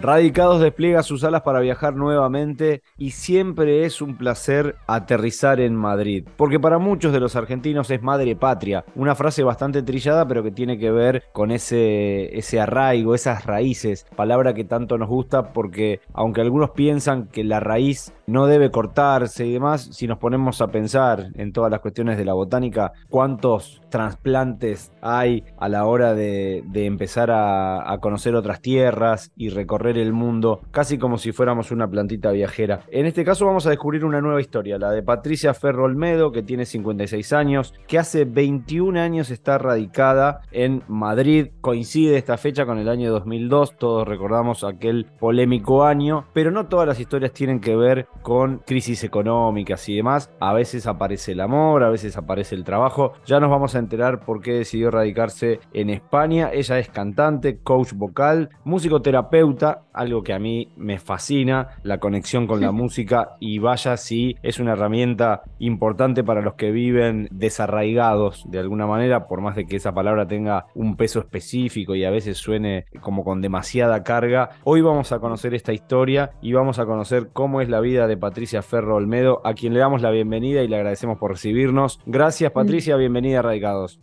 Radicados despliega sus alas para viajar nuevamente y siempre es un placer aterrizar en Madrid, porque para muchos de los argentinos es madre patria, una frase bastante trillada pero que tiene que ver con ese, ese arraigo, esas raíces, palabra que tanto nos gusta porque aunque algunos piensan que la raíz no debe cortarse y demás, si nos ponemos a pensar en todas las cuestiones de la botánica, cuántos trasplantes hay a la hora de, empezar a, a conocer otras tierras y recorrer el mundo, casi como si fuéramos una plantita viajera. En este caso vamos a descubrir una nueva historia, la de Patricia Ferro Olmedo, que tiene 56 años, que hace 21 años está radicada en Madrid. Coincide esta fecha con el año 2002, todos recordamos aquel polémico año, pero no todas las historias tienen que ver con crisis económicas y demás. A veces aparece el amor, a veces aparece el trabajo. Ya nos vamos a enterar por qué decidió radicarse en España. Ella es cantante, coach vocal, músico terapeuta, algo que a mí me fascina, la conexión con la música y vaya si es una herramienta importante para los que viven desarraigados de alguna manera, por más de que esa palabra tenga un peso específico y a veces suene como con demasiada carga. Hoy vamos a conocer esta historia y vamos a conocer cómo es la vida de Patricia Ferro Olmedo, a quien le damos la bienvenida y le agradecemos por recibirnos. Gracias Patricia, bienvenida a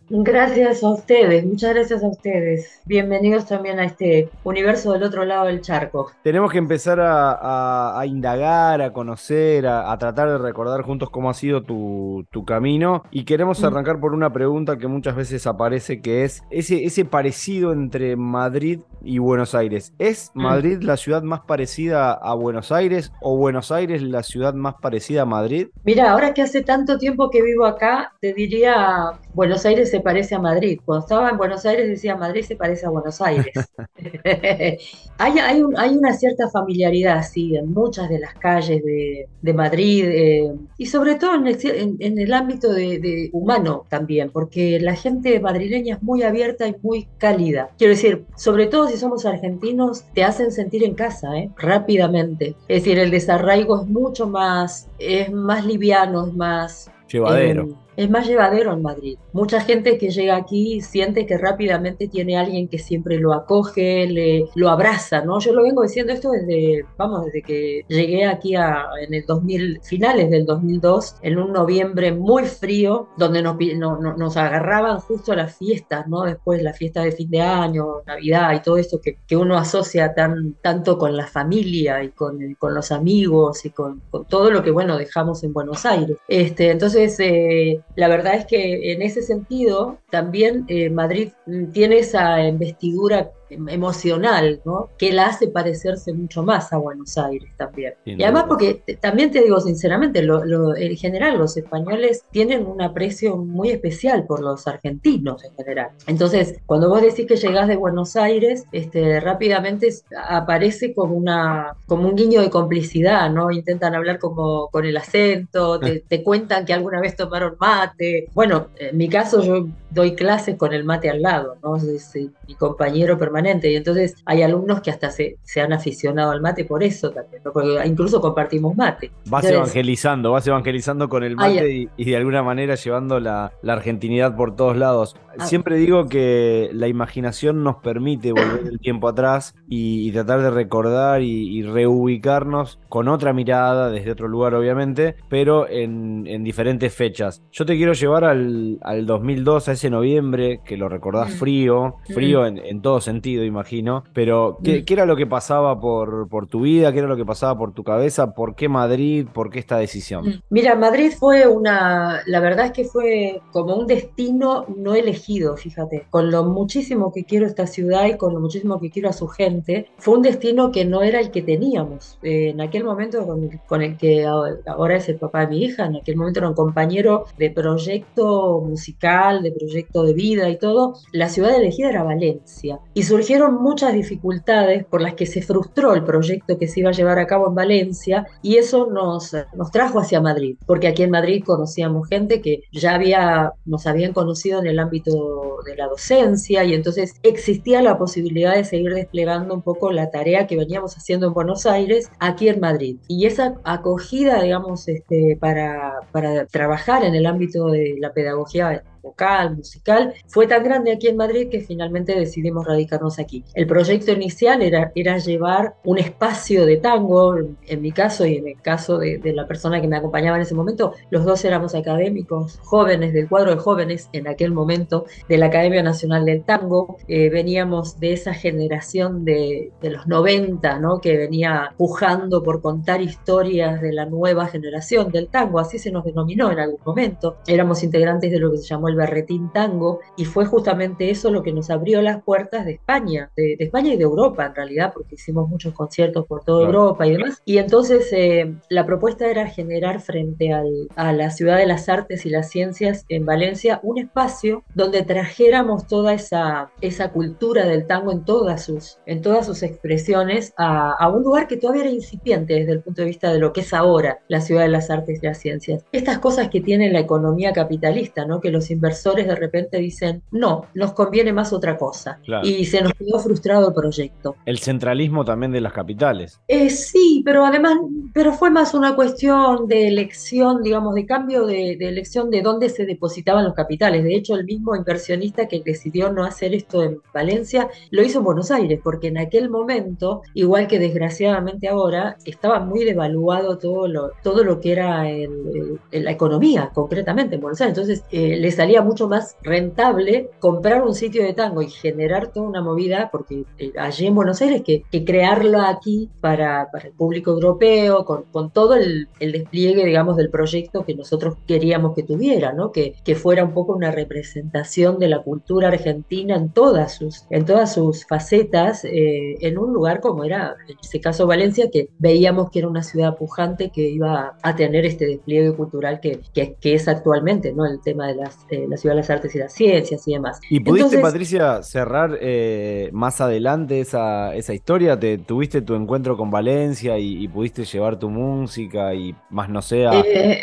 Gracias a ustedes, muchas gracias a ustedes. Bienvenidos también a este universo del otro lado del charco. Tenemos que empezar a, indagar, a conocer, a, tratar de recordar juntos cómo ha sido tu, camino y queremos mm. arrancar por una pregunta que muchas veces aparece que es ese, ese parecido entre Madrid y Buenos Aires. ¿Es mm. Madrid la ciudad más parecida a Buenos Aires o Buenos Aires la ciudad más parecida a Madrid? Mira, ahora que hace tanto tiempo que vivo acá, te diría Buenos Aires se parece a Madrid. Cuando estaba en Buenos Aires decía Madrid se parece a Buenos Aires. hay, hay, hay, una cierta familiaridad, sí, en muchas de las calles de, de Madrid eh, y sobre todo en el, en, el ámbito de, de, humano también, porque la gente madrileña es muy abierta y muy cálida. Quiero decir, sobre todo si somos argentinos, te hacen sentir en casa, ¿eh? rápidamente. Es decir, el desarraigo es mucho más, es más liviano, es más... Llevadero. Eh, es más llevadero en Madrid. Mucha gente que llega aquí siente que rápidamente tiene alguien que siempre lo acoge, le, lo abraza, ¿no? Yo lo vengo diciendo esto desde, vamos, desde que llegué aquí a, en el 2000, finales del 2002, en un noviembre muy frío, donde nos, agarraban justo las fiestas, ¿no? Después la fiesta de fin de año, Navidad y todo eso que, uno asocia tan, tanto con la familia y con, los amigos y con, con, todo lo que, bueno, dejamos en Buenos Aires. Este, entonces, eh, la verdad es que en ese sentido también eh, Madrid tiene esa investidura emocional, ¿no? Que la hace parecerse mucho más a Buenos Aires también. y además porque también te digo sinceramente, en general los españoles tienen un aprecio muy especial por los argentinos en general. Entonces, cuando vos decís que llegás de Buenos Aires, este, rápidamente aparece como, una, como un guiño de complicidad, ¿no? Intentan hablar como con el acento, te, te cuentan que alguna vez tomaron mate. Bueno, en mi caso yo doy clases con el mate al lado, ¿no? Es, mi compañero permanente y entonces hay alumnos que hasta se, se han aficionado al mate por eso también, porque incluso compartimos mate. Vas evangelizando, vas evangelizando con el mate y, de alguna manera llevando la, la, argentinidad por todos lados. Ah. Siempre digo que la imaginación nos permite volver el tiempo atrás y, tratar de recordar y, reubicarnos con otra mirada, desde otro lugar obviamente, pero en, en diferentes fechas. Yo te quiero llevar al, al, 2002, a ese noviembre, que lo recordás mm. frío, frío mm. en, en todo sentido imagino. Pero, ¿qué, era lo que pasaba por, por tu vida? ¿Qué era lo que pasaba por tu cabeza? ¿Por qué Madrid? ¿Por qué esta decisión? Mm. Mira, Madrid fue una, la verdad es que fue como un destino no elegido, fíjate. Con lo muchísimo que quiero esta ciudad y con lo muchísimo que quiero a su gente, fue un destino que no era el que teníamos. Eh, en aquel momento con, el que ahora es el papá de mi hija, en aquel momento era un compañero de proyecto musical, de proyecto de vida y todo, la ciudad elegida era Valencia. Y su surgieron muchas dificultades por las que se frustró el proyecto que se iba a llevar a cabo en Valencia y eso nos, nos trajo hacia Madrid, porque aquí en Madrid conocíamos gente que ya había, nos habían conocido en el ámbito de la docencia y entonces existía la posibilidad de seguir desplegando un poco la tarea que veníamos haciendo en Buenos Aires aquí en Madrid. Y esa acogida, digamos, este, para, para trabajar en el ámbito de la pedagogía vocal, musical, fue tan grande aquí en Madrid que finalmente decidimos radicarnos aquí. El proyecto inicial era, era llevar un espacio de tango, en mi caso y en el caso de, de la persona que me acompañaba en ese momento, los dos éramos académicos jóvenes del cuadro de jóvenes en aquel momento de la Academia Nacional del Tango, eh, veníamos de esa generación de, de los 90, ¿no? que venía pujando por contar historias de la nueva generación del tango, así se nos denominó en algún momento. Éramos integrantes de lo que se llamó el Berretín Tango y fue justamente eso lo que nos abrió las puertas de España, de, España y de Europa en realidad, porque hicimos muchos conciertos por toda Europa y demás. Y entonces eh, la propuesta era generar frente al, a la ciudad de las artes y las ciencias en Valencia un espacio donde trajéramos toda esa, esa cultura del tango en todas sus, en todas sus expresiones a, a un lugar que todavía era incipiente desde el punto de vista de lo que es ahora la ciudad de las artes y las ciencias. Estas cosas que tiene la economía capitalista, ¿no? que los inversores de repente dicen, no, nos conviene más otra cosa. Y se nos quedó frustrado el proyecto. El centralismo también de las capitales. Eh, sí, pero además, pero fue más una cuestión de elección, digamos, de cambio de, de elección de dónde se depositaban los capitales. De hecho, el mismo inversionista que decidió no hacer esto en Valencia lo hizo en Buenos Aires, porque en aquel momento, igual que desgraciadamente ahora, estaba muy devaluado todo lo, todo lo que era la economía, concretamente en Buenos Aires. Entonces, eh, le salía mucho más rentable comprar un sitio de tango y generar toda una movida, porque eh, allí en Buenos Aires, que, que crearlo aquí para, para, el público europeo, con, con todo el, el, despliegue, digamos, del proyecto que nosotros queríamos que tuviera, ¿no? Que, que fuera un poco una representación de la cultura argentina en todas sus, en todas sus facetas, eh, en un lugar como era, en este caso Valencia, que veíamos que era una ciudad pujante que iba a tener este despliegue cultural que, que, es actualmente, ¿no? El tema de las, eh, la ciudad de las artes y las ciencias y demás. ¿Y pudiste, Patricia, cerrar eh, más adelante esa, esa historia? ¿Te, ¿Tuviste tu encuentro con Valencia y, pudiste llevar tu música y más no sé,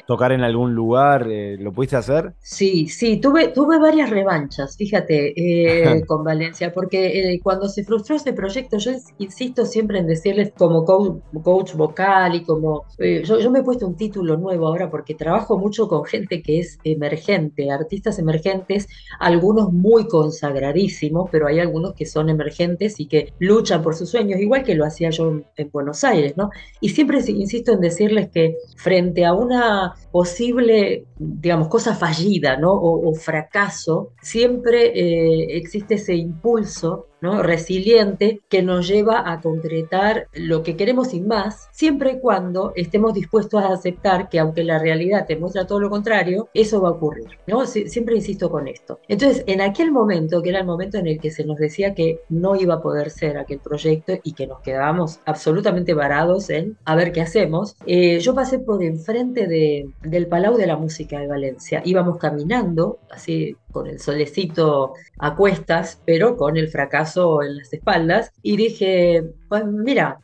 tocar en algún lugar? ¿Lo pudiste hacer? Sí, sí, tuve, tuve varias revanchas, fíjate, eh, con Valencia, porque eh, cuando se frustró ese proyecto, yo insisto siempre en decirles como coach, vocal y como... Eh, yo, me he puesto un título nuevo ahora porque trabajo mucho con gente que es emergente, emergentes, algunos muy consagradísimos, pero hay algunos que son emergentes y que luchan por sus sueños, igual que lo hacía yo en Buenos Aires, ¿no? Y siempre insisto en decirles que frente a una posible, digamos, cosa fallida, ¿no? O, fracaso, siempre eh, existe ese impulso resiliente que nos lleva a concretar lo que queremos sin más, siempre y cuando estemos dispuestos a aceptar que aunque la realidad te muestra todo lo contrario, eso va a ocurrir. ¿no? siempre insisto con esto. Entonces, en aquel momento, que era el momento en el que se nos decía que no iba a poder ser aquel proyecto y que nos quedábamos absolutamente varados en a ver qué hacemos, eh, yo pasé por enfrente de, del Palau de la Música de Valencia. Íbamos caminando, así con el solecito a cuestas, pero con el fracaso en las espaldas, y dije, pues mira,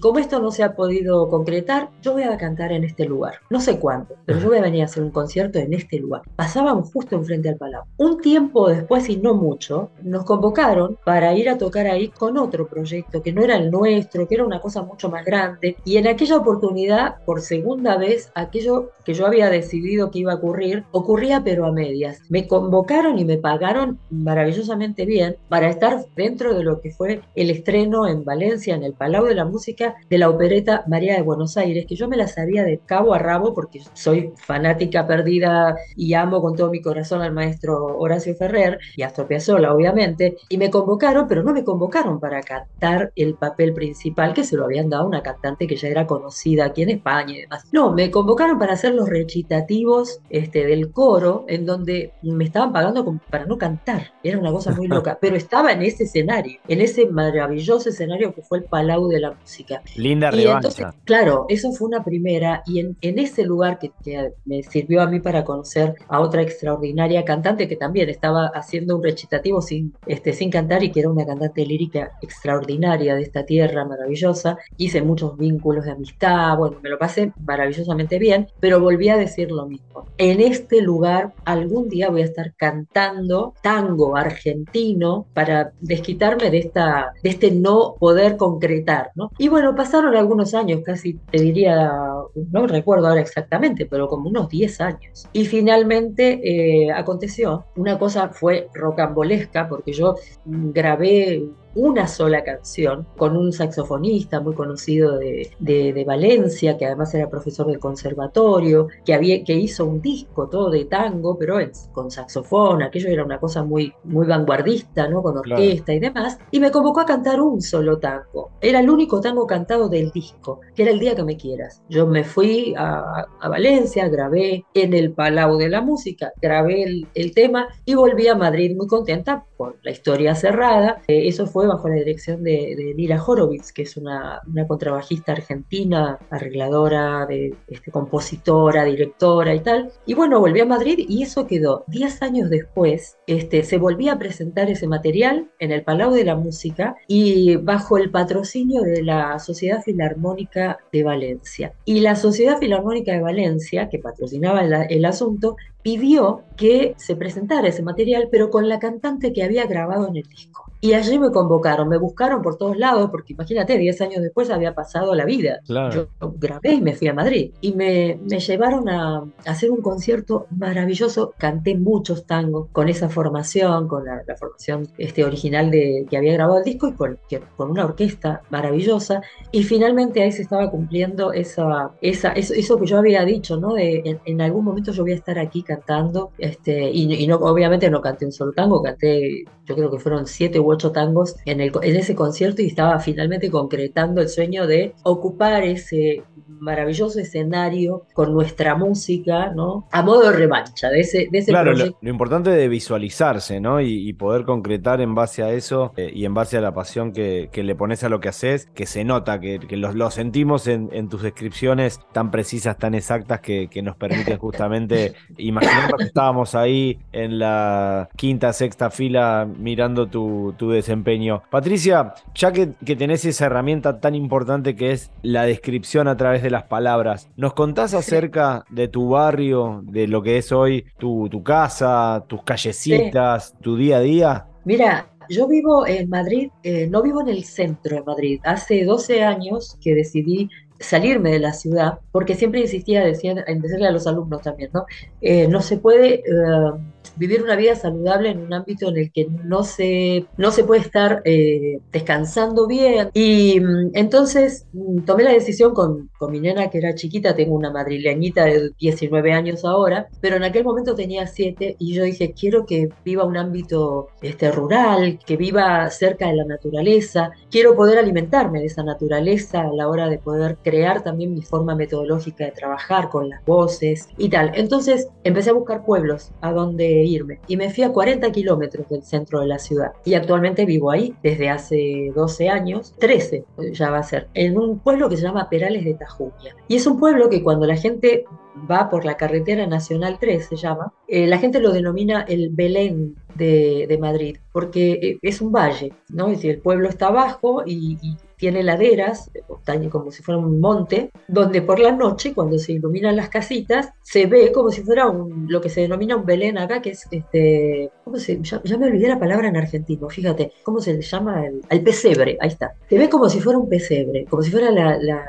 como esto no se ha podido concretar, yo voy a cantar en este lugar. No sé cuándo, pero yo voy a venir a hacer un concierto en este lugar. Pasábamos justo enfrente al Palau. Un tiempo después, y no mucho, nos convocaron para ir a tocar ahí con otro proyecto que no era el nuestro, que era una cosa mucho más grande. Y en aquella oportunidad, por segunda vez, aquello que yo había decidido que iba a ocurrir, ocurría pero a medias. Me convocaron y me pagaron maravillosamente bien para estar dentro de lo que fue el estreno en Valencia en el Palau de la Música de la opereta María de Buenos Aires, que yo me la sabía de cabo a rabo porque soy fanática perdida y amo con todo mi corazón al maestro Horacio Ferrer y a Astor Piazzolla, obviamente, y me convocaron, pero no me convocaron para cantar el papel principal que se lo habían dado a una cantante que ya era conocida aquí en España y demás. No, me convocaron para hacer los recitativos este, del coro, en donde me estaban pagando para no cantar. Era una cosa muy loca, pero estaba en ese escenario, en ese maravilloso escenario que fue el Palau de la Música. Linda revancha. claro, eso fue una primera y en, en ese lugar que, me sirvió a mí para conocer a otra extraordinaria cantante que también estaba haciendo un recitativo sin, este, sin cantar y que era una cantante lírica extraordinaria de esta tierra maravillosa. Hice muchos vínculos de amistad, bueno, me lo pasé maravillosamente bien, pero volví a decir lo mismo. En este lugar algún día voy a estar cantando tango argentino para desquitarme de, esta, de este no poder concretar, ¿no? Y bueno, pasaron algunos años, casi te diría, no recuerdo ahora exactamente, pero como unos 10 años. Y finalmente eh, aconteció, una cosa fue rocambolesca, porque yo grabé una sola canción con un saxofonista muy conocido de, de, Valencia, que además era profesor del conservatorio, que, había, que hizo un disco todo de tango, pero con saxofón, aquello era una cosa muy, muy vanguardista, ¿no? con orquesta y demás, y me convocó a cantar un solo tango. Era el único tango cantado del disco, que era El día que me quieras. Yo me fui a, a Valencia, grabé en el Palau de la Música, grabé el, el, tema y volví a Madrid muy contenta la historia cerrada. Eh, eso fue bajo la dirección de, de Horowitz, que es una, una, contrabajista argentina, arregladora, de, este, compositora, directora y tal. Y bueno, volví a Madrid y eso quedó. Diez años después, este, se volvía a presentar ese material en el Palau de la Música y bajo el patrocinio de la Sociedad Filarmónica de Valencia. Y la Sociedad Filarmónica de Valencia, que patrocinaba el, el asunto, pidió que se presentara ese material, pero con la cantante que había grabado en el disco. Y allí me convocaron, me buscaron por todos lados, porque imagínate, 10 años después había pasado la vida. Yo grabé y me fui a Madrid. Y me, me llevaron a, hacer un concierto maravilloso. Canté muchos tangos con esa formación, con la, formación este, original de, que había grabado el disco y con, con una orquesta maravillosa. Y finalmente ahí se estaba cumpliendo esa, esa, eso, que yo había dicho, ¿no? De, en, algún momento yo voy a estar aquí cantando. Este, y, y no, obviamente no canté un solo tango, canté, yo creo que fueron siete u ocho tangos en, el, en ese concierto y estaba finalmente concretando el sueño de ocupar ese maravilloso escenario con nuestra música, ¿no? A modo de revancha de ese, de ese claro, lo, importante de visualizarse, ¿no? Y, poder concretar en base a eso eh, y en base a la pasión que, que, le pones a lo que haces, que se nota, que, que lo, lo, sentimos en, en, tus descripciones tan precisas, tan exactas, que, que nos permiten justamente imaginar que estábamos ahí en la quinta, sexta fila mirando tu, tu desempeño. Patricia, ya que, que tenés esa herramienta tan importante que es la descripción a través de las palabras, ¿nos contás acerca de tu barrio, de lo que es hoy tu, tu casa, tus callecitas, tu día a día? Mira, yo vivo en Madrid, eh, no vivo en el centro de Madrid. Hace 12 años que decidí salirme de la ciudad, porque siempre insistía, decía, en decirle a los alumnos también, ¿no? Eh, no se puede eh, vivir una vida saludable en un ámbito en el que no se, no se puede estar eh, descansando bien. Y mm, entonces mm, tomé la decisión con, con, mi nena que era chiquita, tengo una madrileñita de 19 años ahora, pero en aquel momento tenía 7 y yo dije, quiero que viva un ámbito este, rural, que viva cerca de la naturaleza, quiero poder alimentarme de esa naturaleza a la hora de poder crear también mi forma metodológica de trabajar con las voces y tal. Entonces empecé a buscar pueblos a donde irme y me fui a 40 kilómetros del centro de la ciudad y actualmente vivo ahí desde hace 12 años, 13 ya va a ser, en un pueblo que se llama Perales de Tajuña. Y es un pueblo que cuando la gente va por la carretera nacional 3, se llama, eh, la gente lo denomina el Belén de, de, Madrid, porque eh, es un valle, ¿no? Es decir, el pueblo está abajo y, y tiene laderas, como si fuera un monte, donde por la noche, cuando se iluminan las casitas, se ve como si fuera un, lo que se denomina un Belén acá, que es este, ¿cómo se, ya, me olvidé la palabra en argentino, fíjate, ¿cómo se le llama? El, pesebre, ahí está. Se ve como si fuera un pesebre, como si fuera la, la,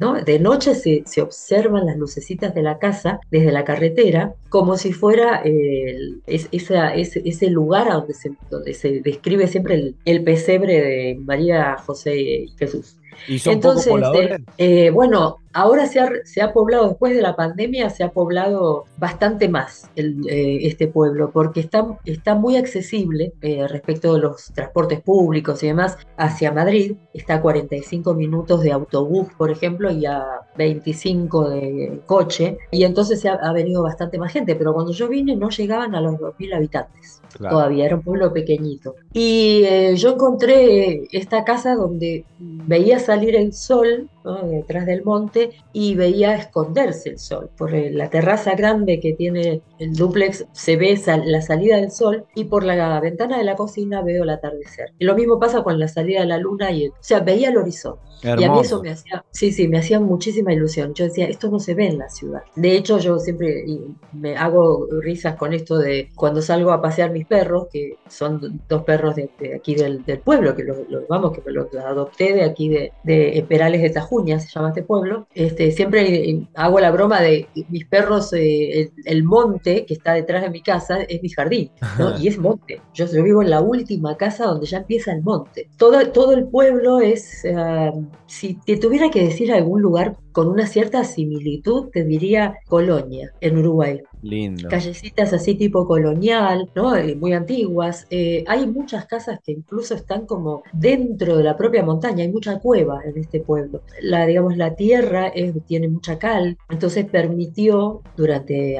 ¿no? De noche se, se, observan las lucecitas de la casa desde la carretera, como si fuera el, es, esa, ese, ese, lugar donde se, donde se describe siempre el, el pesebre de María José Jesús. ¿Y son Entonces, este, eh, bueno, ahora se ha, se ha, poblado, después de la pandemia, se ha poblado bastante más el, eh, este pueblo, porque está, está muy accesible eh, respecto de los transportes públicos y demás hacia Madrid. Está a 45 minutos de autobús, por ejemplo, y a 25 de coche. Y entonces se ha, ha venido bastante más gente, pero cuando yo vine no llegaban a los 2.000 habitantes. Todavía era un pueblo pequeñito. Y yo encontré esta casa donde veía salir el sol detrás del monte, y veía esconderse el sol. Por la terraza grande que tiene el duplex se ve la salida del sol y por la ventana de la cocina veo el atardecer. Y lo mismo pasa con la salida de la luna y, o sea, veía el horizonte. Y a mí eso me hacía, sí, sí, me hacía muchísima ilusión. Yo decía, esto no se ve en la ciudad. De hecho, yo siempre me hago risas con esto de cuando salgo a pasear mis perros, que son dos perros de, aquí del, pueblo, que los, vamos, que los adopté de aquí de, de Perales de Tajuña, se llama este pueblo. Este, siempre hago la broma de mis perros, eh, el, monte que está detrás de mi casa es mi jardín, ¿no? y es monte. Yo, yo, vivo en la última casa donde ya empieza el monte. Todo, todo el pueblo es... Ah, si te tuviera que decir algún lugar con una cierta similitud, te diría Colonia, en Uruguay. Lindo. Callecitas así tipo colonial, ¿no? Eh, muy antiguas. Eh, hay muchas casas que incluso están como dentro de la propia montaña, hay mucha cueva en este pueblo. La, digamos, la tierra tiene mucha cal, entonces permitió durante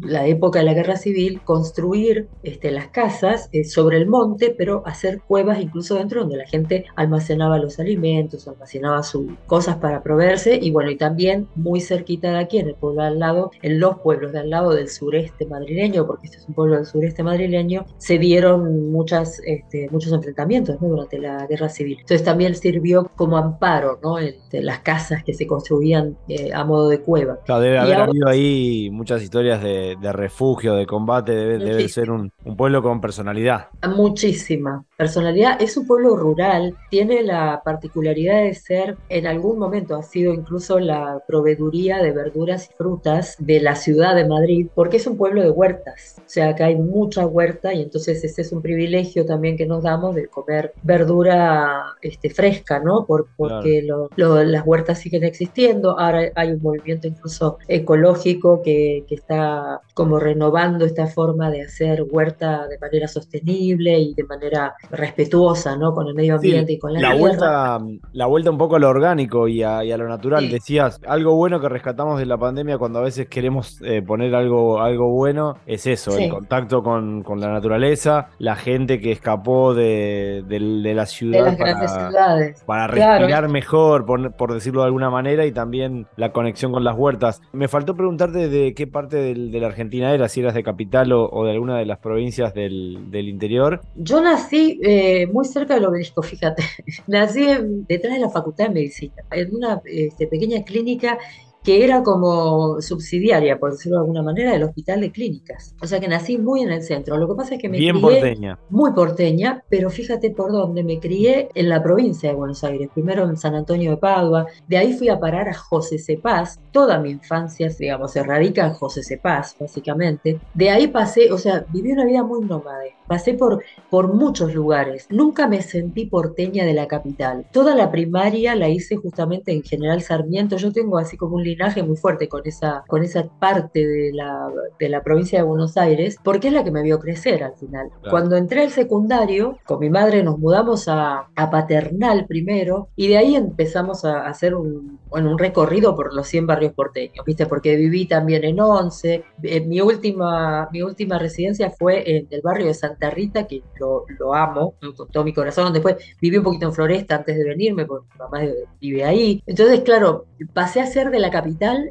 la época de la guerra civil, construir este, las casas eh, sobre el monte, pero hacer cuevas incluso dentro donde la gente almacenaba los alimentos, almacenaba sus cosas para proveerse y bueno, y también muy cerquita de aquí, en el pueblo al lado, en los pueblos de al lado del sureste madrileño, porque este es un pueblo del sureste madrileño, se dieron muchas, este, muchos enfrentamientos durante la guerra civil. Entonces también sirvió como amparo ¿no? de las casas que se construían eh, a modo de cueva. Claro, debe haber habido ahí muchas historias de de, refugio, de combate, debe, ser un, pueblo con personalidad. Muchísima personalidad. Es un pueblo rural, tiene la particularidad de ser, en algún momento ha sido incluso la proveeduría de verduras y frutas de la ciudad de Madrid, porque es un pueblo de huertas. O sea, acá hay mucha huerta y entonces ese es un privilegio también que nos damos de comer verdura este, fresca, ¿no? Por, porque las huertas siguen existiendo. Ahora hay un movimiento incluso ecológico que, que está como renovando esta forma de hacer huerta de manera sostenible y de manera respetuosa, ¿no? Con el medio ambiente y con la, la Vuelta, la vuelta un poco a lo orgánico y a, lo natural. Decías, algo bueno que rescatamos de la pandemia cuando a veces queremos eh, poner algo, algo bueno es eso, el contacto con, la naturaleza, la gente que escapó de, la ciudad para, respirar mejor, por, decirlo de alguna manera, y también la conexión con las huertas. Me faltó preguntarte de qué parte del, del Argentina era, si eras de capital o, de alguna de las provincias del, interior. Yo nací eh, muy cerca del obelisco, fíjate. nací detrás de la Facultad de Medicina, en una este, pequeña clínica que era como subsidiaria, por decirlo de alguna manera, del hospital de clínicas. O sea que nací muy en el centro. Lo que pasa es que me Bien crié porteña. muy porteña, pero fíjate por dónde me crié en la provincia de Buenos Aires. Primero en San Antonio de Padua, de ahí fui a parar a José Cepaz. Toda mi infancia, digamos, se radica en José Cepaz, básicamente. De ahí pasé, o sea, viví una vida muy nómade. Pasé por, por muchos lugares. Nunca me sentí porteña de la capital. Toda la primaria la hice justamente en General Sarmiento. Yo tengo así como un muy fuerte con esa, con esa parte de la, de la provincia de Buenos Aires, porque es la que me vio crecer al final. Cuando entré al secundario, con mi madre nos mudamos a, a Paternal primero, y de ahí empezamos a hacer un, bueno, un recorrido por los 100 barrios porteños, ¿viste? Porque viví también en Once. mi, última, mi última residencia fue en el barrio de Santa Rita, que lo, lo amo con todo mi corazón. Después viví un poquito en Floresta antes de venirme, porque mi mamá vive ahí. Entonces, claro, pasé a ser de la capital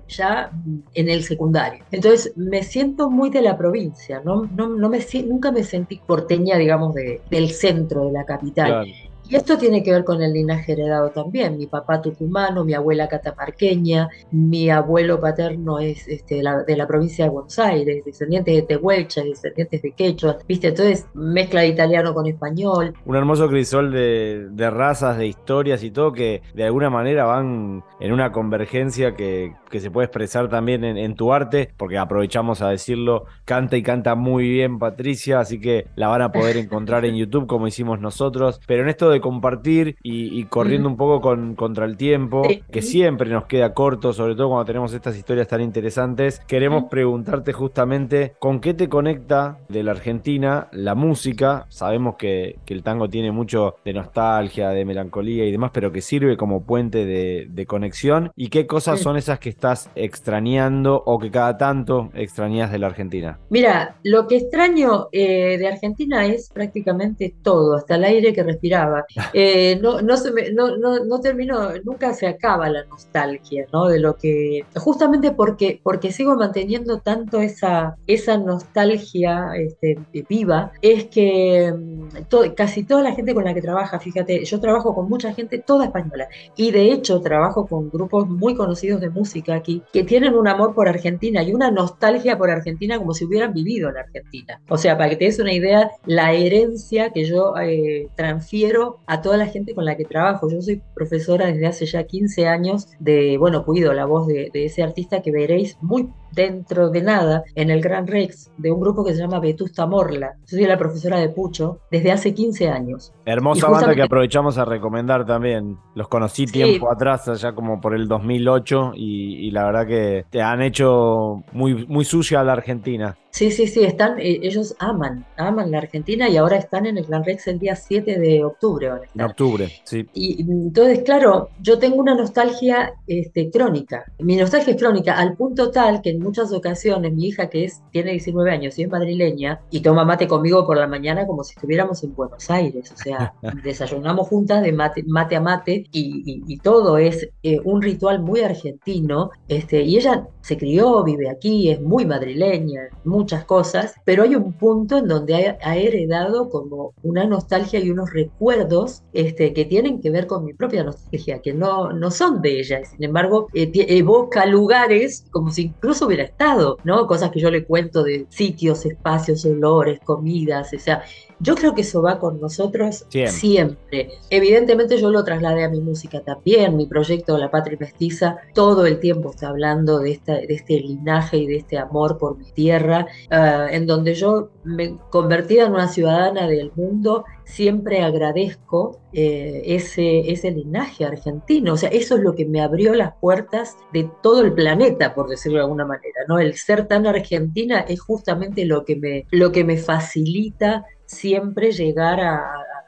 ya en el secundario. Entonces me siento muy de la provincia, no, no, no me, nunca me sentí porteña, digamos, de, del centro de la capital. Y esto tiene que ver con el linaje heredado también. Mi papá tucumano, mi abuela catamarqueña, mi abuelo paterno es este, de, la, provincia de Buenos Aires, descendientes de Tehuelcha, descendientes de Quechua, ¿viste? Entonces, mezcla de italiano con español. Un hermoso crisol de, razas, de historias y todo que de alguna manera van en una convergencia que, se puede expresar también en, tu arte, porque aprovechamos a decirlo, canta y canta muy bien Patricia, así que la van a poder encontrar en YouTube como hicimos nosotros. Pero en esto de compartir y, corriendo un poco con, contra el tiempo, que siempre nos queda corto, sobre todo cuando tenemos estas historias tan interesantes. Queremos preguntarte justamente con qué te conecta de la Argentina la música. Sabemos que, el tango tiene mucho de nostalgia, de melancolía y demás, pero que sirve como puente de, conexión. ¿Y qué cosas son esas que estás extrañando o que cada tanto extrañas de la Argentina? Mira, lo que extraño eh, de Argentina es prácticamente todo, hasta el aire que respiraba. Eh, no, no, se me, no, no, no, termino, nunca se acaba la nostalgia, ¿no? De lo que, justamente porque, porque sigo manteniendo tanto esa, esa nostalgia este, viva, es que mm, casi toda la gente con la que trabaja, fíjate, yo trabajo con mucha gente, toda española, y de hecho trabajo con grupos muy conocidos de música aquí, que tienen un amor por Argentina y una nostalgia por Argentina como si hubieran vivido en Argentina. O sea, para que te des una idea, la herencia que yo eh, transfiero a toda la gente con la que trabajo. Yo soy profesora desde hace ya 15 años de, bueno, cuido la voz de, de ese artista que veréis muy dentro de nada en el Gran Rex de un grupo que se llama Vetusta Morla. Yo soy la profesora de Pucho desde hace 15 años. Hermosa banda que aprovechamos a recomendar también. Los conocí tiempo atrás, allá como por el 2008, y, y, la verdad que te han hecho muy, muy sucia a la Argentina. Sí, sí, sí, están, eh, ellos aman, aman la Argentina y ahora están en el Gran Rex el día 7 de octubre. En octubre, sí. Y entonces, claro, yo tengo una nostalgia este, crónica. Mi nostalgia es crónica al punto tal que en muchas ocasiones mi hija, que es, tiene 19 años y es madrileña, y toma mate conmigo por la mañana como si estuviéramos en Buenos Aires. O sea, desayunamos juntas de mate, mate a mate y, todo es eh, un ritual muy argentino. Este, y ella se crió, vive aquí, es muy madrileña, muchas cosas, pero hay un punto en donde ha, heredado como una nostalgia y unos recuerdos este, que tienen que ver con mi propia nostalgia, que no, no son de ella, sin embargo eh, evoca lugares como si incluso hubiera estado, ¿no? Cosas que yo le cuento de sitios, espacios, olores, comidas, o sea, yo creo que eso va con nosotros siempre. Evidentemente yo lo trasladé a mi música también, mi proyecto La Patria Mestiza todo el tiempo está hablando de, esta, de este linaje y de este amor por mi tierra, ah, en donde yo me convertida en una ciudadana del mundo, siempre agradezco eh, ese, ese linaje argentino. O sea, eso es lo que me abrió las puertas de todo el planeta, por decirlo de alguna manera. ¿no? El ser tan argentina es justamente lo que me, lo que me facilita siempre llegar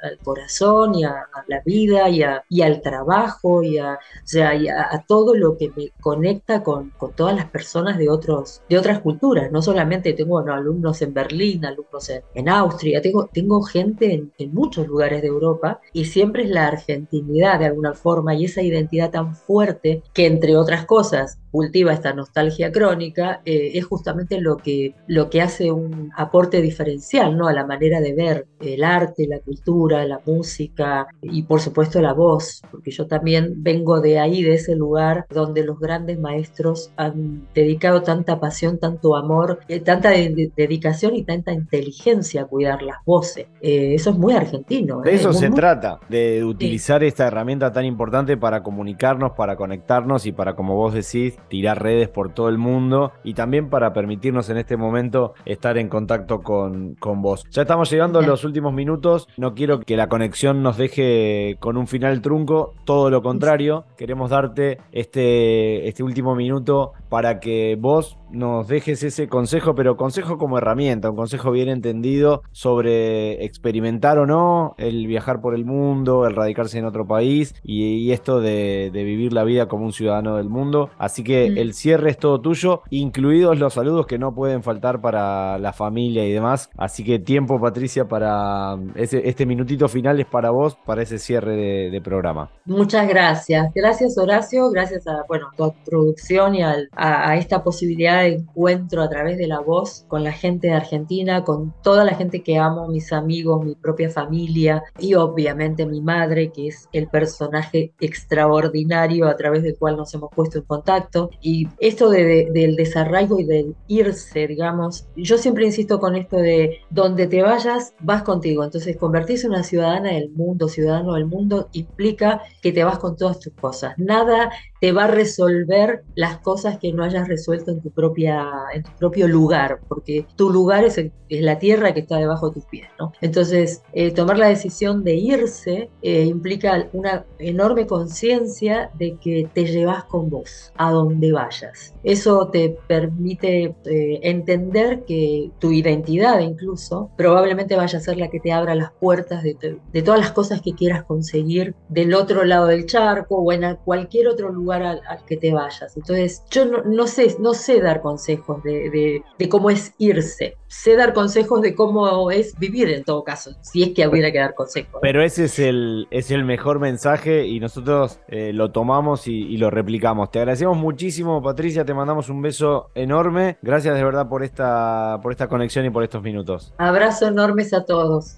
al corazón y a, la vida y, y, al trabajo y, a, o sea, a, todo lo que me conecta con, con, todas las personas de, otros, de otras culturas. No solamente tengo alumnos en Berlín, alumnos en, Austria, tengo, tengo gente en, en, muchos lugares de Europa y siempre es la argentinidad de alguna forma y esa identidad tan fuerte que entre otras cosas cultiva esta nostalgia crónica, eh, es justamente lo que, lo que hace un aporte diferencial ¿no? a la manera de ver el arte, la cultura, la música y por supuesto la voz, porque yo también vengo de ahí, de ese lugar donde los grandes maestros han dedicado tanta pasión, tanto amor, eh, tanta dedicación y tanta inteligencia a cuidar las voces. Eh, eso es muy argentino. De eso se trata, de utilizar esta herramienta tan importante para comunicarnos, para conectarnos y para, como vos decís, tirar redes por todo el mundo y también para permitirnos en este momento estar en contacto con, con vos. Ya estamos llegando a los últimos minutos, no quiero que la conexión nos deje con un final trunco, todo lo contrario, queremos darte este, este último minuto para que vos nos dejes ese consejo, pero consejo como herramienta, un consejo bien entendido sobre experimentar o no el viajar por el mundo, el radicarse en otro país y, esto de, de, vivir la vida como un ciudadano del mundo. Así que mm. el cierre es todo tuyo, incluidos los saludos que no pueden faltar para la familia y demás. Así que tiempo, Patricia, para ese, este minutito final es para vos, para ese cierre de, programa. Muchas gracias. Gracias, Horacio. Gracias a bueno, tu producción y a, a esta posibilidad de encuentro a través de la voz con la gente de Argentina, con toda la gente que amo, mis amigos, mi propia familia y obviamente mi madre, que es el personaje extraordinario a través del cual nos hemos puesto en contacto. Y esto del desarraigo y del irse, digamos, yo siempre insisto con esto de donde te vayas, vas contigo. Entonces, convertirse en una ciudadana del mundo, ciudadano del mundo, implica que te vas con todas tus cosas. Nada te va a resolver las cosas que no hayas resuelto en tu propia en tu propio lugar, porque tu lugar es, es la tierra que está debajo de tus pies, ¿no? Entonces, eh, tomar la decisión de irse eh, implica una enorme conciencia de que te llevas con vos a donde vayas. Eso te permite eh, entender que tu identidad incluso probablemente vaya a ser la que te abra las puertas de, de, todas las cosas que quieras conseguir del otro lado del charco o en cualquier otro lugar al, que te vayas. Entonces, yo no, no, sé, no sé dar consejos de, de, de, cómo es irse. Sé dar consejos de cómo es vivir en todo caso, si es que hubiera que dar consejos. Pero ese es el, es el mejor mensaje y nosotros eh, lo tomamos y, y lo replicamos. Te agradecemos muchísimo, Patricia, te mandamos un beso enorme. Gracias de verdad por esta, por esta conexión y por estos minutos. Abrazo enormes a todos.